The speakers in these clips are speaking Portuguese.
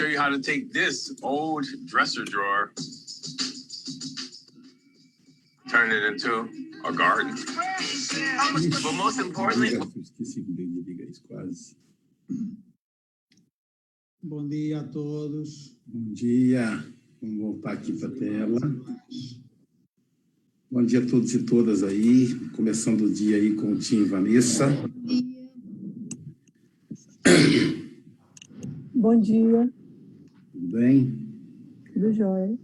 show you how to take this old dresser drawer, turn it into a garden. But most importantly. Bom dia a todos. Bom dia. Vamos voltar aqui para a tela. Bom dia a todos e todas aí. Começando o dia aí com o Tim e Vanessa. Bom dia, Tudo bem? tudo jóia.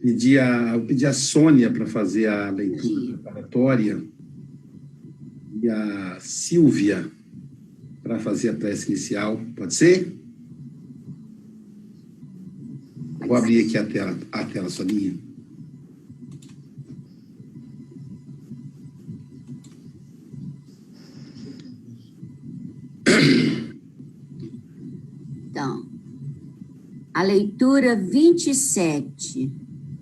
Pedi a, eu pedi a Sônia para fazer a leitura preparatória e a Silvia para fazer a prece inicial. Pode ser? Vou abrir aqui a tela, a tela Soninha. Leitura 27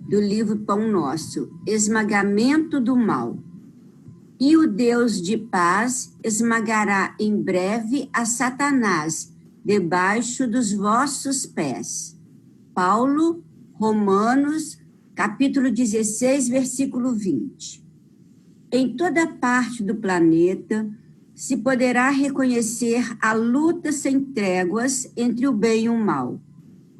do livro Pão Nosso, Esmagamento do Mal. E o Deus de paz esmagará em breve a Satanás debaixo dos vossos pés. Paulo, Romanos, capítulo 16, versículo 20. Em toda parte do planeta, se poderá reconhecer a luta sem tréguas entre o bem e o mal.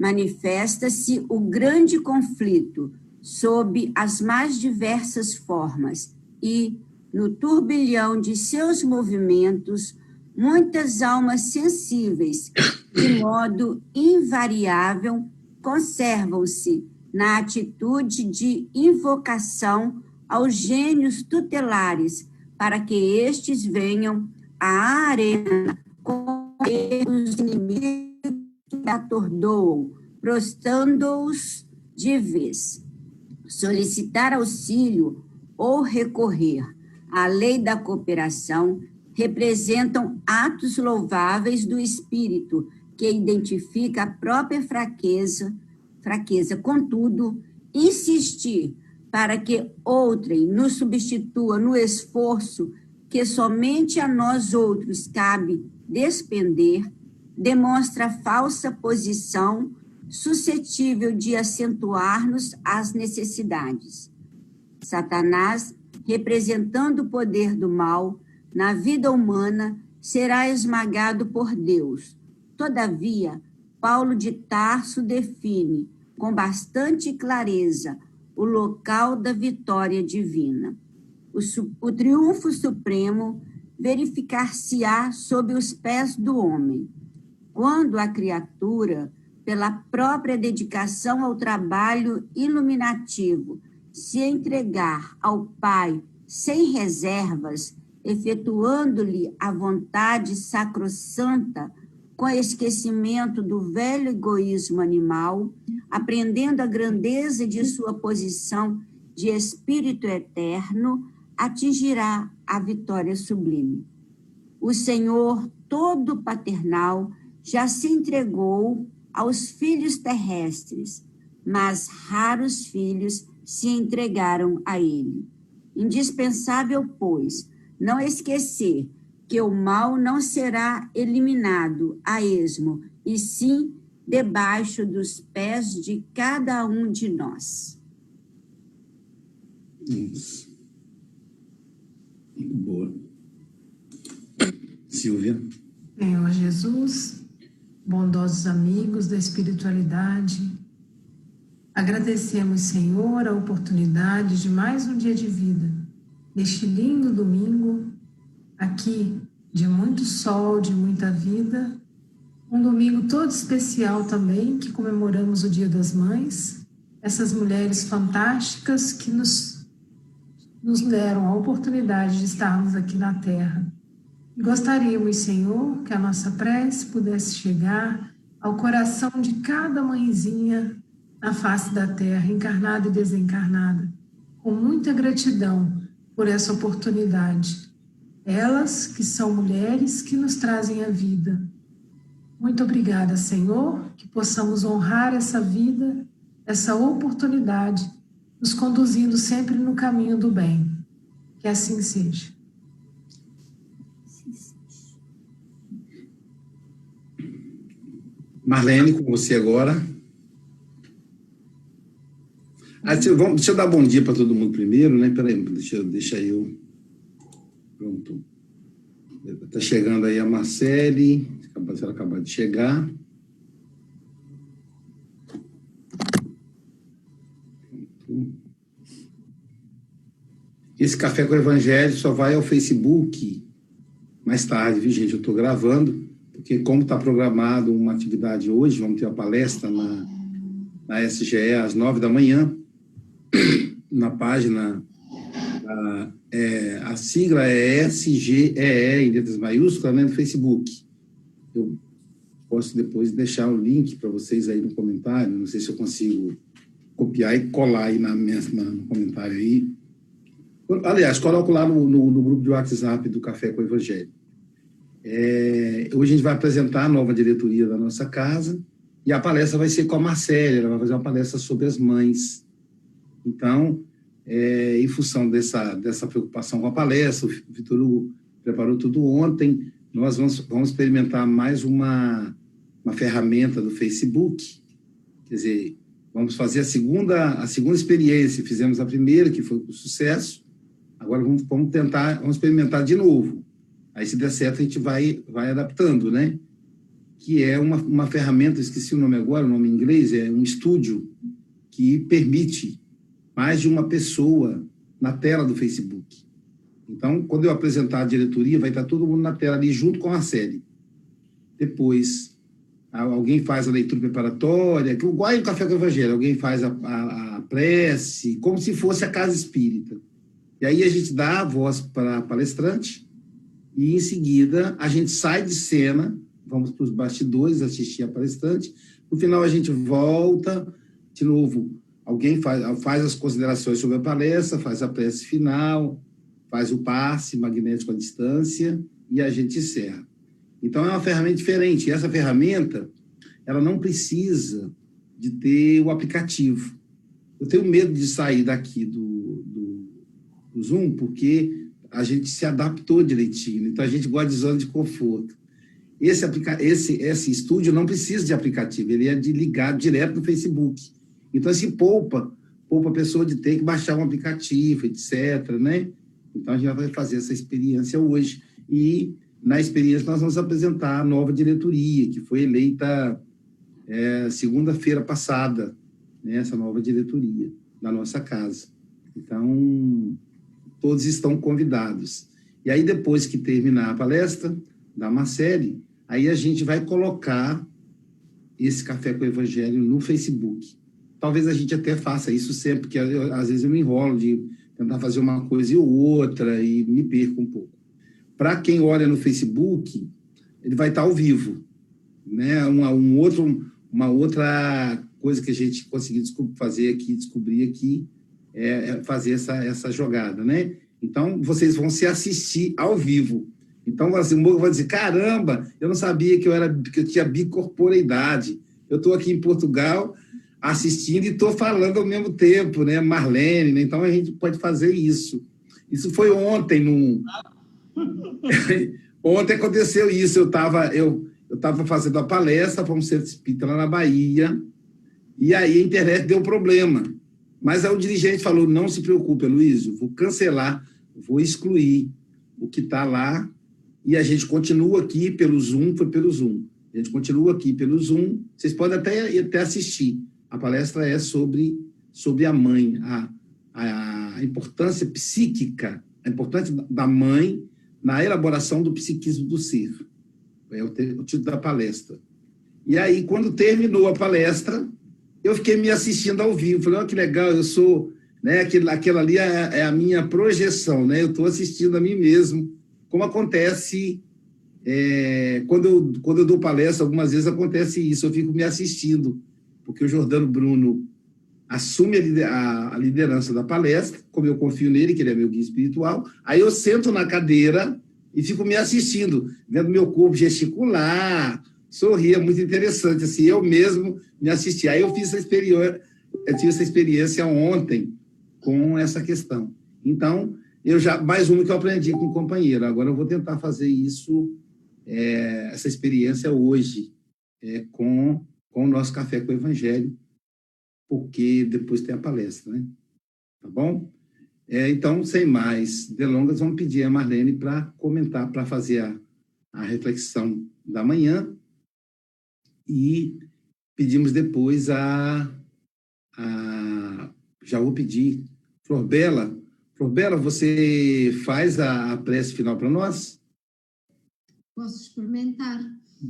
Manifesta-se o grande conflito sob as mais diversas formas e, no turbilhão de seus movimentos, muitas almas sensíveis, de modo invariável, conservam-se na atitude de invocação aos gênios tutelares para que estes venham à arena com os inimigos que atordoam, prostrando-os de vez. Solicitar auxílio ou recorrer à lei da cooperação representam atos louváveis do espírito que identifica a própria fraqueza, fraqueza. Contudo, insistir para que outrem nos substitua no esforço que somente a nós outros cabe despender, demonstra falsa posição suscetível de acentuar-nos as necessidades. Satanás, representando o poder do mal na vida humana, será esmagado por Deus. Todavia, Paulo de Tarso define com bastante clareza o local da vitória divina. O, o triunfo supremo verificar-se-á sob os pés do homem, quando a criatura, pela própria dedicação ao trabalho iluminativo, se entregar ao Pai sem reservas, efetuando-lhe a vontade sacrossanta, com esquecimento do velho egoísmo animal, aprendendo a grandeza de sua posição de espírito eterno, atingirá a vitória sublime. O Senhor todo paternal já se entregou aos filhos terrestres, mas raros filhos se entregaram a ele. Indispensável, pois, não esquecer que o mal não será eliminado a esmo, e sim debaixo dos pés de cada um de nós. Isso. Muito boa. Silvia. Senhor Jesus, bondosos amigos da espiritualidade, agradecemos, Senhor, a oportunidade de mais um dia de vida, neste lindo domingo, aqui de muito sol, de muita vida, um domingo todo especial também, que comemoramos o Dia das Mães, essas mulheres fantásticas que nos, nos deram a oportunidade de estarmos aqui na Terra. Gostaríamos, Senhor, que a nossa prece pudesse chegar ao coração de cada mãezinha na face da terra, encarnada e desencarnada, com muita gratidão por essa oportunidade. Elas que são mulheres que nos trazem a vida. Muito obrigada, Senhor, que possamos honrar essa vida, essa oportunidade, nos conduzindo sempre no caminho do bem. Que assim seja. Marlene, com você agora. Ah, deixa, vamos, deixa eu dar bom dia para todo mundo primeiro, né? Peraí, deixa, deixa eu. Pronto. Está chegando aí a Marcele, a Marcela acabou de chegar. Esse café com o Evangelho só vai ao Facebook mais tarde, viu, gente? Eu estou gravando, porque como está programado uma atividade hoje, vamos ter uma palestra na, na SGE às nove da manhã, na página, a, é, a sigla é SGEE, em letras maiúsculas, né, no Facebook. Eu posso depois deixar o link para vocês aí no comentário, não sei se eu consigo copiar e colar aí na mesma, no comentário aí. Aliás, coloco lá no, no, no grupo de WhatsApp do Café com o Evangelho. É, hoje a gente vai apresentar a nova diretoria da nossa casa e a palestra vai ser com a Marcela, ela vai fazer uma palestra sobre as mães. Então, é, em função dessa, dessa preocupação com a palestra, o Vitor Hugo preparou tudo ontem, nós vamos, vamos experimentar mais uma, uma ferramenta do Facebook, quer dizer, vamos fazer a segunda, a segunda experiência, fizemos a primeira, que foi com sucesso, agora vamos, vamos tentar, vamos experimentar de novo. Aí, se der certo, a gente vai, vai adaptando, né? Que é uma, uma ferramenta, esqueci o nome agora, o nome em inglês, é um estúdio que permite mais de uma pessoa na tela do Facebook. Então, quando eu apresentar a diretoria, vai estar todo mundo na tela ali junto com a série. Depois, alguém faz a leitura preparatória, igual no Café com o Evangelho, alguém faz a, a, a, prece, como se fosse a casa espírita. E aí a gente dá a voz para a palestrante e, em seguida, a gente sai de cena, vamos para os bastidores assistir a palestrante. No final, a gente volta, de novo, alguém faz, faz as considerações sobre a palestra, faz a prece final, faz o passe magnético à distância e a gente encerra. Então, é uma ferramenta diferente. Essa ferramenta, ela não precisa de ter o aplicativo. Eu tenho medo de sair daqui do, do, do Zoom, porque a gente se adaptou direitinho. Então, a gente gosta de zona de conforto. Esse, esse, esse estúdio não precisa de aplicativo, ele é de ligar direto no Facebook. Então, assim, poupa, poupa a pessoa de ter que baixar um aplicativo, etc., né? Então, a gente vai fazer essa experiência hoje. E, na experiência, nós vamos apresentar a nova diretoria, que foi eleita é, segunda-feira passada, né, essa nova diretoria da nossa casa. Então, todos estão convidados. E aí, depois que terminar a palestra da Marcele, aí a gente vai colocar esse Café com o Evangelho no Facebook. Talvez a gente até faça isso sempre, porque eu, às vezes eu me enrolo de tentar fazer uma coisa e outra e me perco um pouco. Para quem olha no Facebook, ele vai estar ao vivo. Né? Uma, um outro, uma outra coisa que a gente conseguiu fazer aqui, descobrir aqui, é, é fazer essa, essa jogada. Né? Então, vocês vão se assistir ao vivo. Então, assim, o vai dizer: caramba, eu não sabia que eu, era, que eu tinha bicorporeidade. Eu estou aqui em Portugal assistindo e estou falando ao mesmo tempo, né? Marlene, né? então a gente pode fazer isso. Isso foi ontem, no... ontem aconteceu isso. Eu estava eu, eu tava fazendo a palestra um centro espírita lá na Bahia, e aí a internet deu problema. Mas aí o dirigente falou: não se preocupe, Luiz, vou cancelar, vou excluir o que está lá, e a gente continua aqui pelo Zoom, foi pelo Zoom. A gente continua aqui pelo Zoom, vocês podem até, até assistir a palestra é sobre, sobre a mãe, a, a importância psíquica, a importância da mãe na elaboração do psiquismo do ser. É o, o título da palestra. E aí, quando terminou a palestra, eu fiquei me assistindo ao vivo. Falei, olha que legal, eu sou. Né, aquilo, aquela ali é, é a minha projeção, né? Eu estou assistindo a mim mesmo, como acontece é, quando, eu, quando eu dou palestra, algumas vezes acontece isso, eu fico me assistindo porque o Jordano Bruno assume a liderança da palestra, como eu confio nele, que ele é meu guia espiritual, aí eu sento na cadeira e fico me assistindo, vendo meu corpo gesticular, sorrir, é muito interessante, assim, eu mesmo me assisti. Aí eu fiz essa experiência, eu tive essa experiência ontem com essa questão. Então, eu já mais uma que eu aprendi com o companheiro. Agora eu vou tentar fazer isso, é, essa experiência hoje, é, com, com o nosso Café com o Evangelho, porque depois tem a palestra, né? Tá bom? É, então, sem mais delongas, vamos pedir a Marlene para comentar, para fazer a, a reflexão da manhã e pedimos depois a, a já vou pedir, Flor Bela, Flor Bela, você faz a, a prece final para nós? Posso experimentar.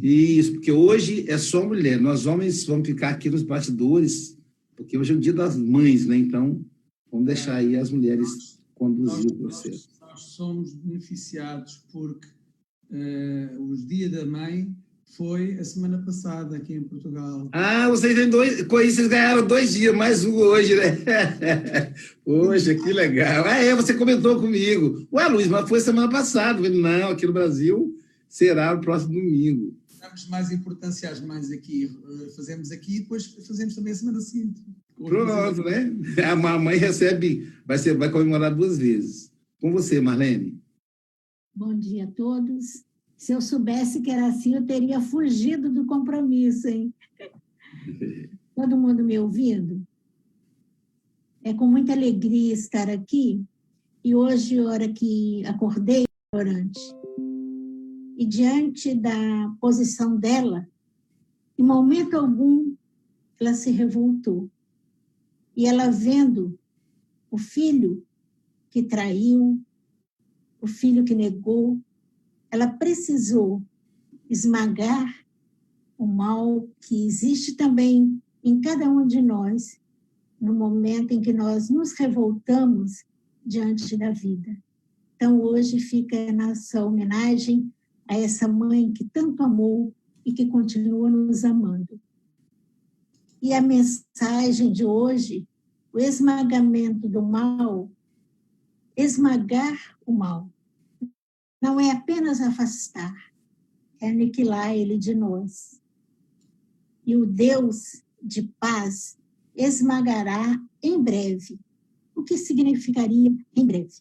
Isso, porque hoje é só mulher. Nós homens vamos ficar aqui nos bastidores, porque hoje é o dia das mães, né? Então, vamos deixar aí as mulheres conduzir o processo. Nós, nós somos beneficiados porque uh, os Dia da Mãe foi a semana passada aqui em Portugal. Ah, vocês têm dois, com isso vocês ganharam dois dias, mais um hoje, né? Poxa, que legal. Ah, é, você comentou comigo. Ué, Luiz, mas foi semana passada. Falei, não, aqui no Brasil será no próximo domingo. Damos mais importância às mães aqui, fazemos aqui e depois fazemos também a semana seguinte. Pronto, né? A mãe recebe, vai, ser, vai comemorar duas vezes. Com você, Marlene. Bom dia a todos. Se eu soubesse que era assim, eu teria fugido do compromisso, hein? Todo mundo me ouvindo? É com muita alegria estar aqui. E hoje, hora que acordei, orante, e diante da posição dela, em momento algum, ela se revoltou. E ela vendo o filho que traiu, o filho que negou, ela precisou esmagar o mal que existe também em cada um de nós, no momento em que nós nos revoltamos diante da vida. Então, hoje fica nossa homenagem a essa mãe que tanto amou e que continua nos amando. E a mensagem de hoje, o esmagamento do mal, esmagar o mal não é apenas afastar, é aniquilar ele de nós. E o Deus de paz esmagará em breve. O que significaria em breve?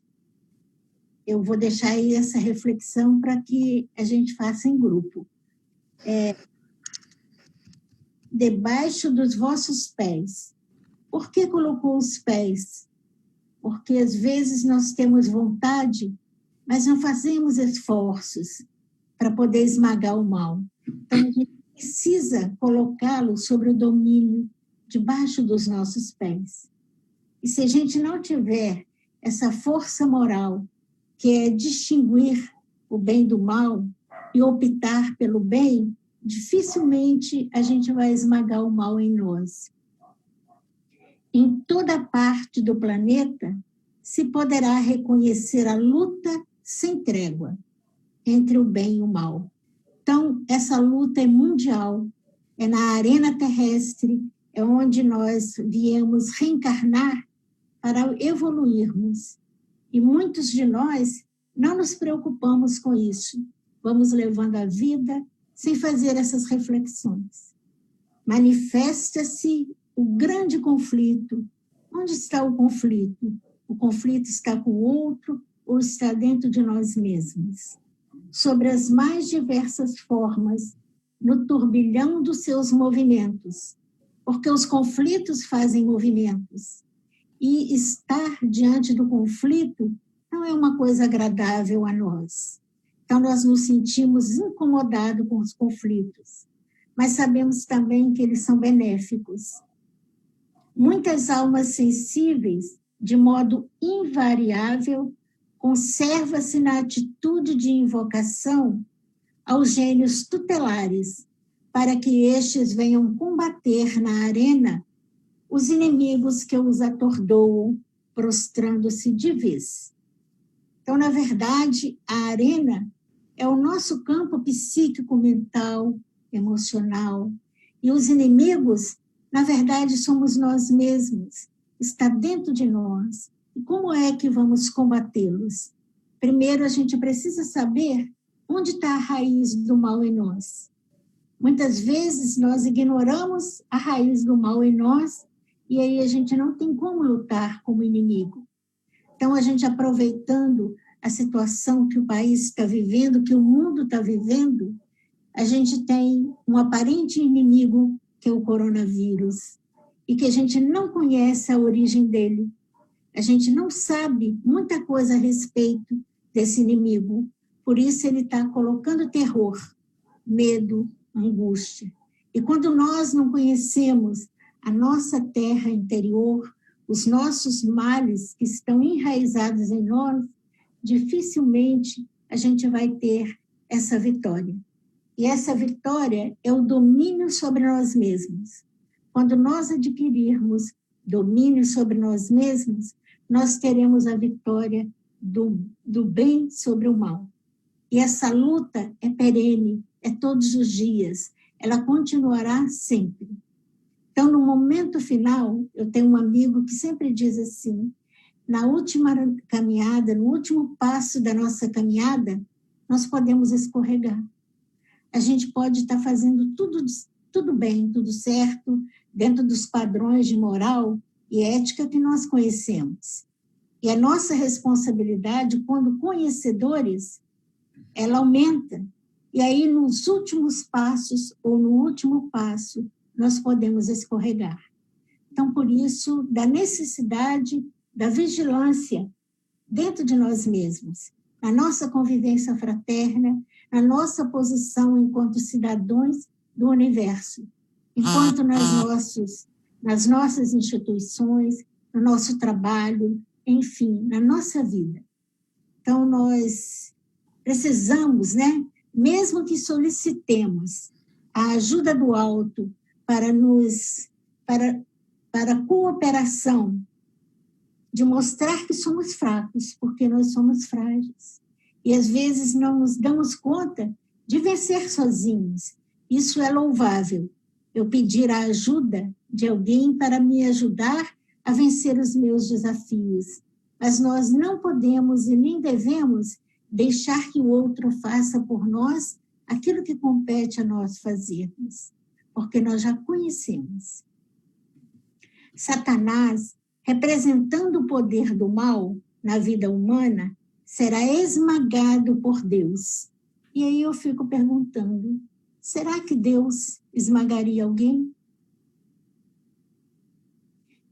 Eu vou deixar aí essa reflexão para que a gente faça em grupo. É, debaixo dos vossos pés. Por que colocou os pés? Porque às vezes nós temos vontade mas não fazemos esforços para poder esmagar o mal. Então, a gente precisa colocá-lo sobre o domínio debaixo dos nossos pés. E se a gente não tiver essa força moral, que é distinguir o bem do mal e optar pelo bem, dificilmente a gente vai esmagar o mal em nós. Em toda parte do planeta se poderá reconhecer a luta sem trégua entre o bem e o mal. Então, essa luta é mundial, é na arena terrestre, é onde nós viemos reencarnar para evoluirmos. E muitos de nós não nos preocupamos com isso. Vamos levando a vida sem fazer essas reflexões. Manifesta-se o grande conflito. Onde está o conflito? O conflito está com o outro, ou está dentro de nós mesmos, sobre as mais diversas formas, no turbilhão dos seus movimentos, porque os conflitos fazem movimentos. E estar diante do conflito não é uma coisa agradável a nós. Então, nós nos sentimos incomodados com os conflitos, mas sabemos também que eles são benéficos. Muitas almas sensíveis, de modo invariável, conserva-se na atitude de invocação aos gênios tutelares, para que estes venham combater na arena os inimigos que os atordoam, prostrando-se de vez. Então, na verdade, a arena é o nosso campo psíquico, mental, emocional, e os inimigos, na verdade, somos nós mesmos, está dentro de nós, e como é que vamos combatê-los? Primeiro, a gente precisa saber onde está a raiz do mal em nós. Muitas vezes nós ignoramos a raiz do mal em nós e aí a gente não tem como lutar como inimigo. Então, a gente aproveitando a situação que o país está vivendo, que o mundo está vivendo, a gente tem um aparente inimigo, que é o coronavírus, e que a gente não conhece a origem dele. A gente não sabe muita coisa a respeito desse inimigo. Por isso, ele está colocando terror, medo, angústia. E quando nós não conhecemos a nossa terra interior, os nossos males que estão enraizados em nós, dificilmente a gente vai ter essa vitória. E essa vitória é o domínio sobre nós mesmos. Quando nós adquirirmos domínio sobre nós mesmos, nós teremos a vitória do, do bem sobre o mal. E essa luta é perene, é todos os dias, ela continuará sempre. Então, no momento final, eu tenho um amigo que sempre diz assim: na última caminhada, no último passo da nossa caminhada, nós podemos escorregar. A gente pode estar fazendo tudo, tudo bem, tudo certo, dentro dos padrões de moral e ética que nós conhecemos. E a nossa responsabilidade, quando conhecedores, ela aumenta. E aí, nos últimos passos, ou no último passo, nós podemos escorregar. Então, por isso, da necessidade da vigilância dentro de nós mesmos, na nossa convivência fraterna, na nossa posição enquanto cidadãos do universo, enquanto nas, nossos, nas nossas instituições, no nosso trabalho, enfim, na nossa vida. Então, nós precisamos, né, mesmo que solicitemos a ajuda do alto para nos para para cooperação de mostrar que somos fracos, porque nós somos frágeis. E às vezes não nos damos conta de vencer sozinhos. Isso é louvável. Eu pedir a ajuda de alguém para me ajudar a vencer os meus desafios. Mas nós não podemos e nem devemos deixar que o outro faça por nós aquilo que compete a nós fazermos, porque nós já conhecemos. Satanás, representando o poder do mal na vida humana, será esmagado por Deus. E aí eu fico perguntando: será que Deus esmagaria alguém?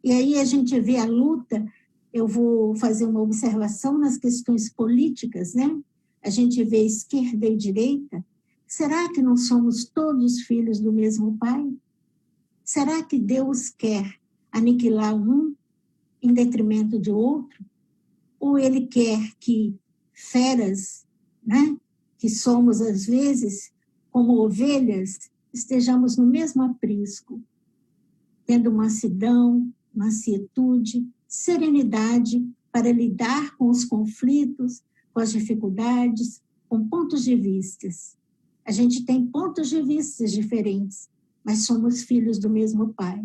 E aí a gente vê a luta eu vou fazer uma observação nas questões políticas, né? A gente vê esquerda e direita. Será que não somos todos filhos do mesmo Pai? Será que Deus quer aniquilar um em detrimento de outro? Ou Ele quer que feras, né? Que somos às vezes como ovelhas, estejamos no mesmo aprisco, tendo mansidão, mansietude, serenidade para lidar com os conflitos, com as dificuldades, com pontos de vistas. A gente tem pontos de vistas diferentes, mas somos filhos do mesmo Pai.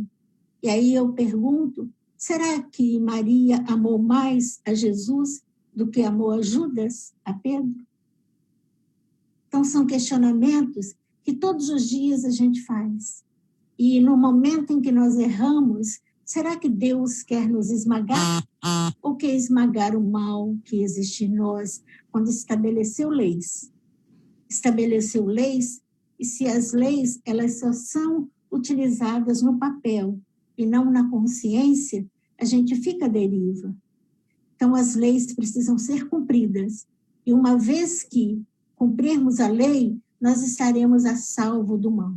E aí eu pergunto: será que Maria amou mais a Jesus do que amou a Judas, a Pedro? Então, são questionamentos que todos os dias a gente faz. E no momento em que nós erramos, Será que Deus quer nos esmagar? Ou quer esmagar o mal que existe em nós quando estabeleceu leis? Estabeleceu leis, e se as leis elas só são utilizadas no papel e não na consciência, a gente fica à deriva. Então, as leis precisam ser cumpridas. E uma vez que cumprirmos a lei, nós estaremos a salvo do mal.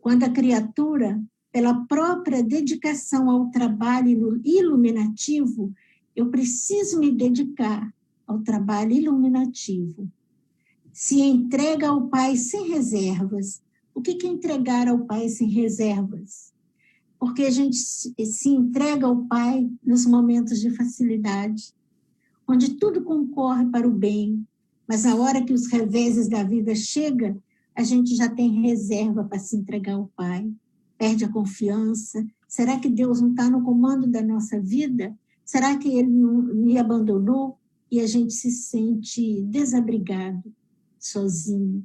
Quando a criatura pela própria dedicação ao trabalho iluminativo, eu preciso me dedicar ao trabalho iluminativo. Se entrega ao Pai sem reservas. O que é entregar ao Pai sem reservas? Porque a gente se entrega ao Pai nos momentos de facilidade, onde tudo concorre para o bem, mas a hora que os reveses da vida chegam, a gente já tem reserva para se entregar ao Pai perde a confiança? Será que Deus não está no comando da nossa vida? Será que Ele não me abandonou? E a gente se sente desabrigado, sozinho.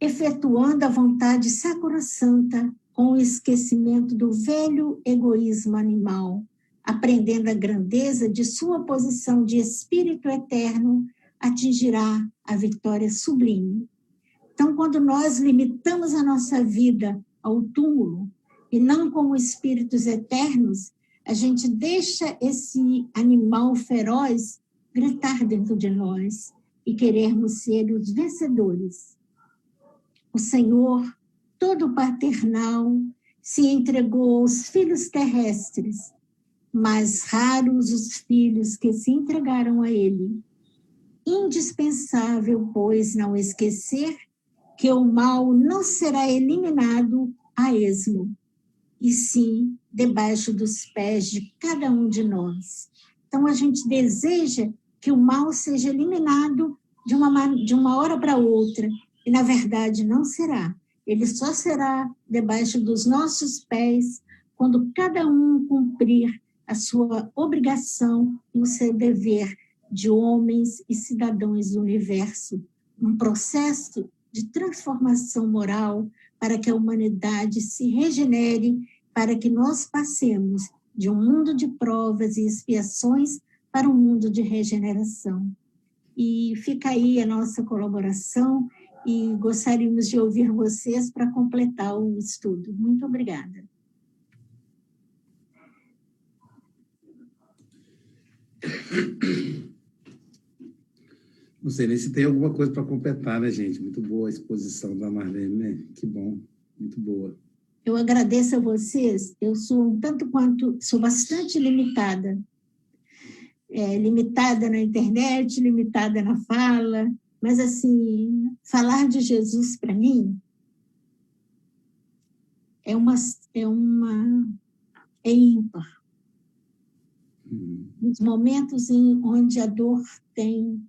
Efetuando a vontade sacrossanta com o esquecimento do velho egoísmo animal, aprendendo a grandeza de sua posição de espírito eterno, atingirá a vitória sublime. Então, quando nós limitamos a nossa vida ao túmulo, e não como espíritos eternos, a gente deixa esse animal feroz gritar dentro de nós e querermos ser os vencedores. O Senhor, todo paternal, se entregou aos filhos terrestres, mas raros os filhos que se entregaram a Ele. Indispensável, pois, não esquecer que o mal não será eliminado a esmo, e sim debaixo dos pés de cada um de nós. Então, a gente deseja que o mal seja eliminado de uma, de uma hora para outra, e na verdade não será. Ele só será debaixo dos nossos pés quando cada um cumprir a sua obrigação e o seu dever de homens e cidadãos do universo, um processo de transformação moral para que a humanidade se regenere, para que nós passemos de um mundo de provas e expiações para um mundo de regeneração. E fica aí a nossa colaboração e gostaríamos de ouvir vocês para completar o estudo. Muito obrigada. Não sei nem se tem alguma coisa para completar, né, gente? Muito boa a exposição da Marlene, né? Que bom, muito boa. Eu agradeço a vocês. Eu sou um tanto quanto, sou bastante limitada. É, limitada na internet, limitada na fala, mas assim, falar de Jesus para mim é uma é uma é ímpar. Uhum. Nos momentos em onde a dor tem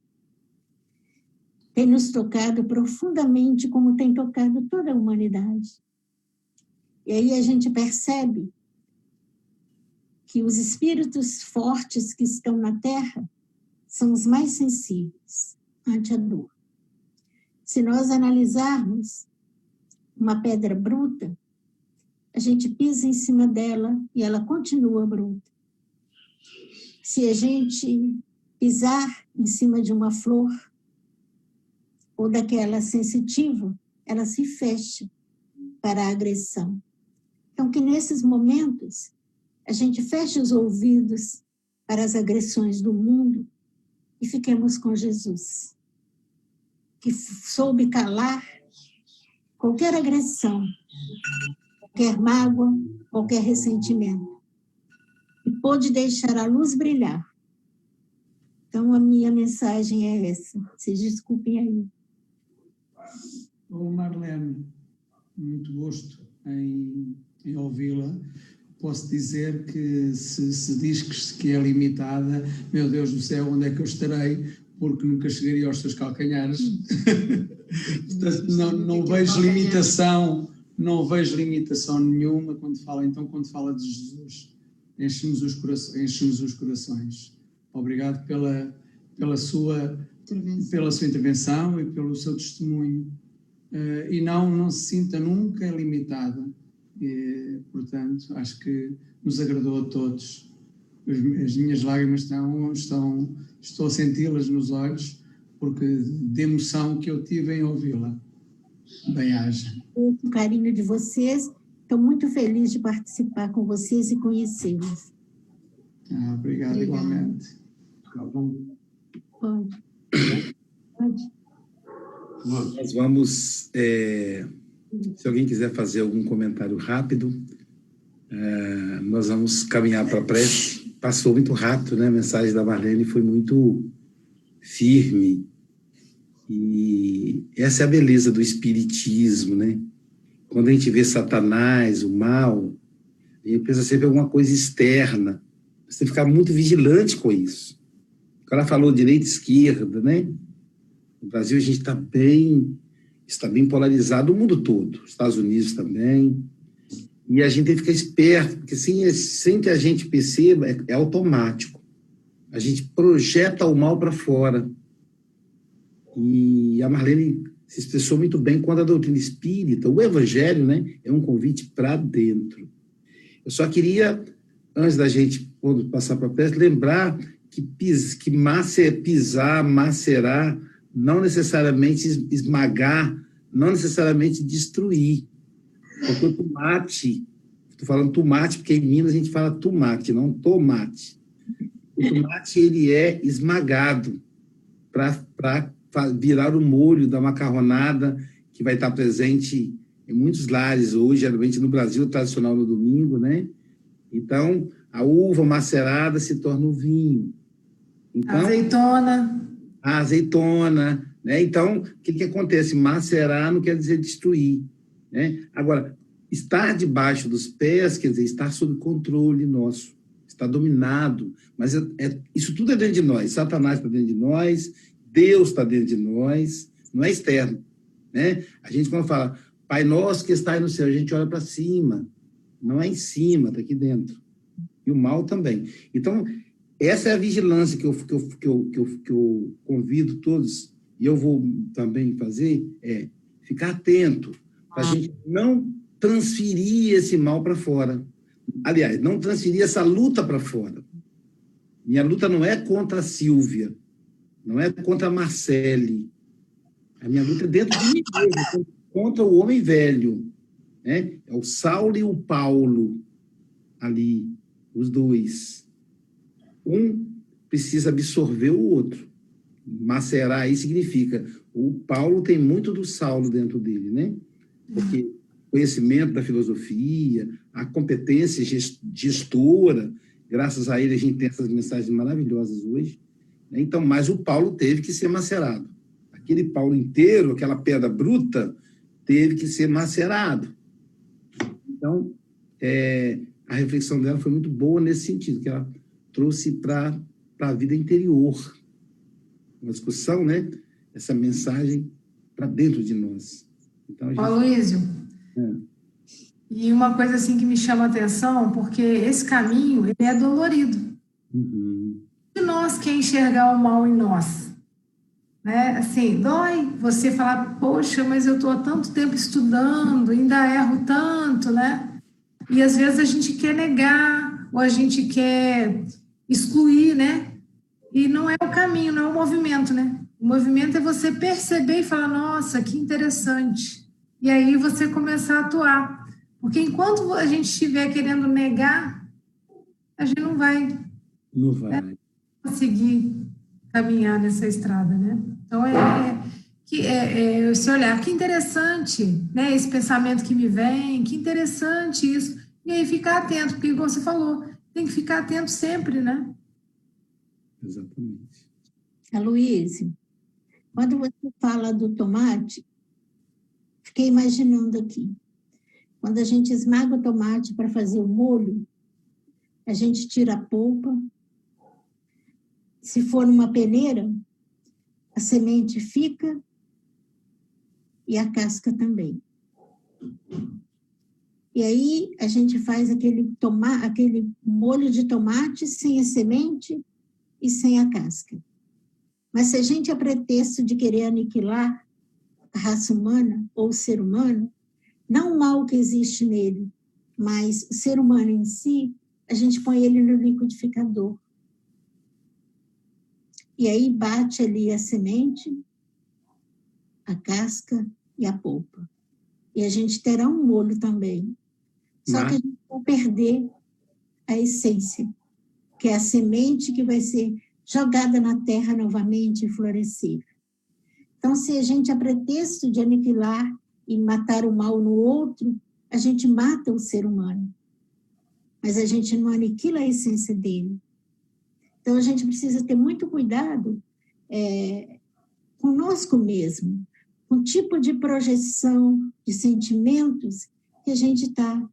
tem nos tocado profundamente como tem tocado toda a humanidade. E aí a gente percebe que os espíritos fortes que estão na Terra são os mais sensíveis ante a dor. Se nós analisarmos uma pedra bruta, a gente pisa em cima dela e ela continua bruta. Se a gente pisar em cima de uma flor, ou daquela sensitiva, ela se fecha para a agressão. Então, que nesses momentos a gente feche os ouvidos para as agressões do mundo e fiquemos com Jesus, que soube calar qualquer agressão, qualquer mágoa, qualquer ressentimento, e pôde deixar a luz brilhar. Então, a minha mensagem é essa. Vocês desculpem aí. Ô Marlene, muito gosto em, em ouvi-la. Posso dizer que se, se diz que, que é limitada, meu Deus do céu, onde é que eu estarei? Porque nunca chegaria aos seus calcanhares. Portanto, não, não vejo limitação, não vejo limitação nenhuma quando fala, então, quando fala de Jesus. Enche-nos os, corações, enche os corações. Obrigado pela, pela sua pela sua intervenção e pelo seu testemunho. Uh, e não, não se sinta nunca limitada. E, portanto, acho que nos agradou a todos. As, as minhas lágrimas estão, estão estou a senti-las nos olhos, porque de emoção que eu tive em ouvi-la. Bem-haja. O carinho de vocês. Estou muito feliz de participar com vocês e conhecê-los. Ah, obrigado, Obrigada. igualmente. Pode. Nós vamos, é, se alguém quiser fazer algum comentário rápido, é, nós vamos caminhar para a prece. Passou muito rápido, né? A mensagem da Marlene foi muito firme. E essa é a beleza do espiritismo, né? Quando a gente vê Satanás, o mal, a gente pensa sempre em alguma coisa externa. Você tem que ficar muito vigilante com isso. Cara falou direita esquerda, né? No Brasil a gente está bem, está bem polarizado, o mundo todo, Estados Unidos também. E a gente tem que ficar esperto, porque sem, sem que a gente perceba, é, é automático. A gente projeta o mal para fora. E a Marlene se expressou muito bem quando a doutrina espírita, o evangelho, né, é um convite para dentro. Eu só queria, antes da gente, quando passar para a lembrar que, pis, que macer, pisar, macerar, não necessariamente esmagar, não necessariamente destruir. Porque o tomate, estou falando tomate porque em Minas a gente fala tomate, não tomate. O tomate ele é esmagado para virar o molho da macarronada que vai estar presente em muitos lares hoje, geralmente no Brasil tradicional no domingo, né? Então, a uva macerada se torna o vinho. Então, azeitona. A azeitona, né? Então, o que, que acontece? Macerar não quer dizer destruir, né? Agora, estar debaixo dos pés quer dizer estar sob controle nosso, está dominado. Mas é, é, isso tudo é dentro de nós. Satanás está dentro de nós, Deus está dentro de nós, não é externo, né? A gente quando fala Pai nosso que está aí no céu, a gente olha para cima, não é em cima, está aqui dentro. E o mal também. Então, essa é a vigilância que eu, que eu, que eu, que eu, que eu convido todos, e eu vou também fazer, é ficar atento, para a ah. gente não transferir esse mal para fora. Aliás, não transferir essa luta para fora. Minha luta não é contra a Silvia, não é contra a Marcele. A minha luta é dentro de mim mesmo, contra o homem velho. Né? É o Saulo e o Paulo ali, os dois. Um precisa absorver o outro. Macerar aí significa o Paulo tem muito do Saulo dentro dele, né? Porque conhecimento da filosofia, a competência gestora, graças a ele a gente tem essas mensagens maravilhosas hoje. Né? Então, mas o Paulo teve que ser macerado. Aquele Paulo inteiro, aquela pedra bruta, teve que ser macerado. Então, é, a reflexão dela foi muito boa nesse sentido, que ela trouxe para a vida interior. Uma discussão, né? Essa mensagem para dentro de nós. Então, gente... Aloysio, é. e uma coisa assim que me chama a atenção, porque esse caminho ele é dolorido. Uhum. E nós quer enxergar o mal em nós? Né? Assim, dói você falar, poxa, mas eu estou há tanto tempo estudando, ainda erro tanto, né? E às vezes a gente quer negar, ou a gente quer excluir, né? E não é o caminho, não é o movimento, né? O movimento é você perceber e falar, nossa, que interessante. E aí você começar a atuar. Porque enquanto a gente estiver querendo negar, a gente não vai, não vai. Né, conseguir caminhar nessa estrada, né? Então é, é que é, é, esse olhar, que interessante, né? Esse pensamento que me vem, que interessante isso. E aí ficar atento, porque você falou, tem que ficar atento sempre, né? Exatamente. Aloysio, quando você fala do tomate, fiquei imaginando aqui. Quando a gente esmaga o tomate para fazer o molho, a gente tira a polpa. Se for numa peneira, a semente fica e a casca também. E aí a gente faz aquele, toma, aquele molho de tomate sem a semente e sem a casca. Mas se a gente a pretexto de querer aniquilar a raça humana ou o ser humano, não o mal que existe nele, mas o ser humano em si, a gente põe ele no liquidificador. E aí bate ali a semente a casca e a polpa. E a gente terá um molho também. Só Mas... que a gente vai perder a essência, que é a semente que vai ser jogada na terra novamente e florescer. Então, se a gente, a pretexto de aniquilar e matar o mal no outro, a gente mata o ser humano. Mas a gente não aniquila a essência dele. Então, a gente precisa ter muito cuidado é, conosco mesmo, um tipo de projeção de sentimentos que a gente está.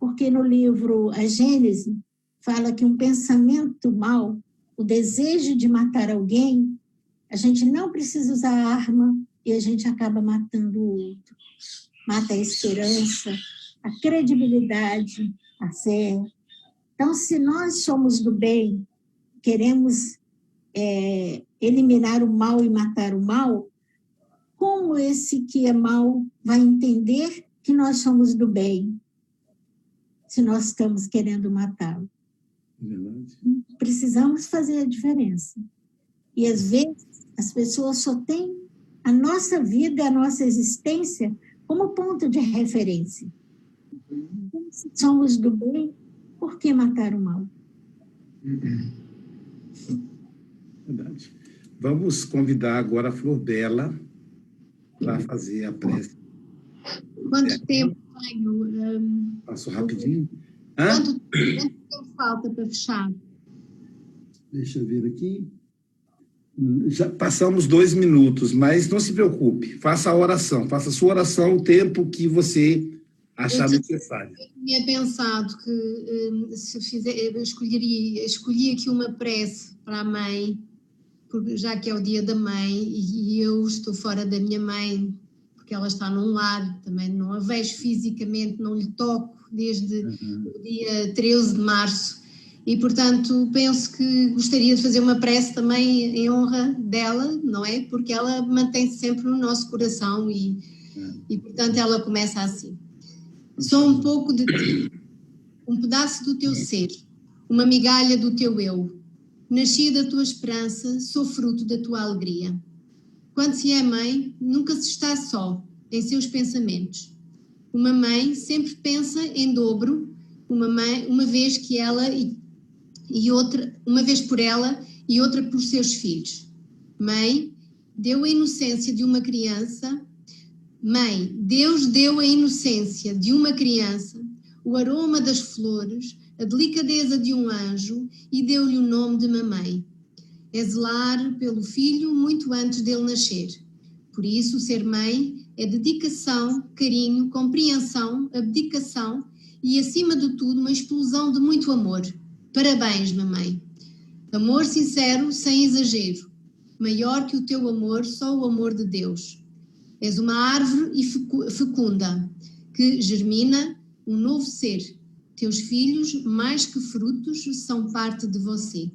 Porque no livro A Gênese fala que um pensamento mal, o desejo de matar alguém, a gente não precisa usar arma e a gente acaba matando o outro. Mata a esperança, a credibilidade, a fé. Então, se nós somos do bem, queremos é, eliminar o mal e matar o mal, como esse que é mal vai entender que nós somos do bem, se nós estamos querendo matá-lo? precisamos fazer a diferença. E às vezes as pessoas só têm a nossa vida, a nossa existência como ponto de referência. Se somos do bem, por que matar o mal? Verdade. Vamos convidar agora a Flor Bela para fazer a prece. Quanto É. tempo hum, Passo rapidinho. Quanto, quanto tempo falta para fechar? Deixa eu ver aqui. Já passamos dois minutos, mas não se preocupe. Faça a oração. Faça a sua oração o tempo que você achar Eu necessário. Tinha pensado que hum, se fizer, eu escolheria, escolhi aqui uma prece para a mãe, porque já que é o dia da mãe e eu estou fora da minha mãe, porque ela está num lar, também não a vejo fisicamente, não lhe toco desde o dia 13 de março. E, portanto, penso que gostaria de fazer uma prece também em honra dela, não é? Porque ela mantém-se sempre no nosso coração e, e, portanto, ela começa assim. Sou um pouco de ti, um pedaço do teu ser, uma migalha do teu eu. Nasci da tua esperança, sou fruto da tua alegria. Quando se é mãe, nunca se está só em seus pensamentos. Uma mãe sempre pensa em dobro, uma, mãe, uma vez que ela e, e outra, uma vez por ela e outra por seus filhos. Mãe, deu a inocência de uma criança Mãe, Deus deu a inocência de uma criança, o aroma das flores, a delicadeza de um anjo e deu-lhe o nome de mamãe. É zelar pelo filho muito antes dele nascer. Por isso, ser mãe é dedicação, carinho, compreensão, abdicação e, acima de tudo, uma explosão de muito amor. Parabéns, mamãe. Amor sincero, sem exagero. Maior que o teu amor, só o amor de Deus. És uma árvore e fecu- fecunda que germina um novo ser. Teus filhos, mais que frutos, são parte de você.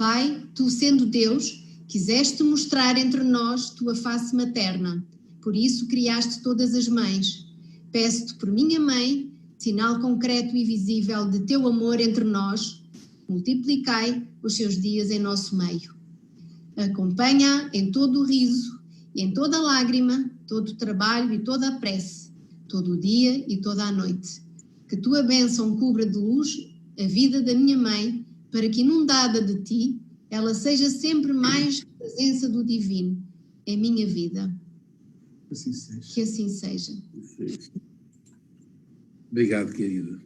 Pai, tu sendo Deus, quiseste mostrar entre nós tua face materna. Por isso criaste todas as mães. Peço-te por minha mãe, sinal concreto e visível de teu amor entre nós, multiplicai os seus dias em nosso meio. Acompanha em todo o riso e em toda a lágrima, todo o trabalho e toda a prece, todo o dia e toda a noite. Que tua bênção cubra de luz a vida da minha mãe, para que inundada de ti, ela seja sempre mais presença do divino em minha vida. Assim seja. Que assim seja. Obrigado, querida.